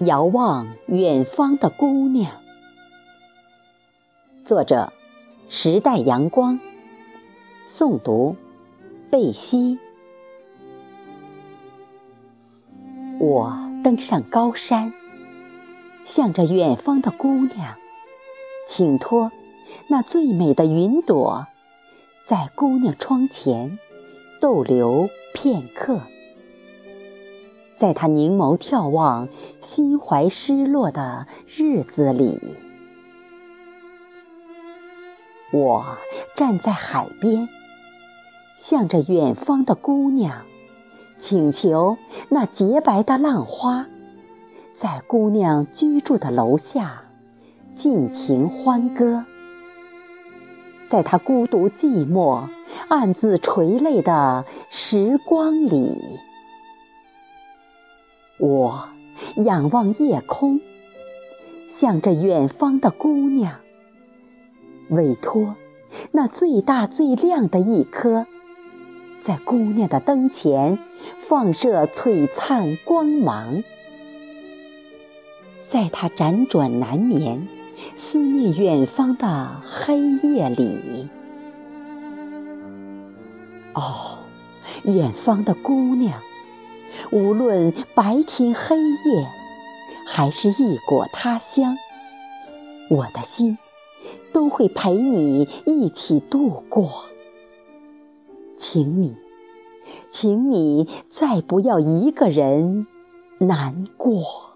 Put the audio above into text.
遥望远方的姑娘，作者：时代阳光，诵读：贝西。我登上高山，向着远方的姑娘，请托那最美的云朵，在姑娘窗前逗留片刻。在他凝眸眺望、心怀失落的日子里，我站在海边，向着远方的姑娘，请求那洁白的浪花，在姑娘居住的楼下尽情欢歌。在她孤独寂寞、暗自垂泪的时光里。我仰望夜空，向着远方的姑娘，委托那最大最亮的一颗，在姑娘的灯前放射璀璨光芒，在她辗转难眠、思念远方的黑夜里。哦，远方的姑娘。无论白天黑夜，还是异国他乡，我的心都会陪你一起度过。请你，请你再不要一个人难过。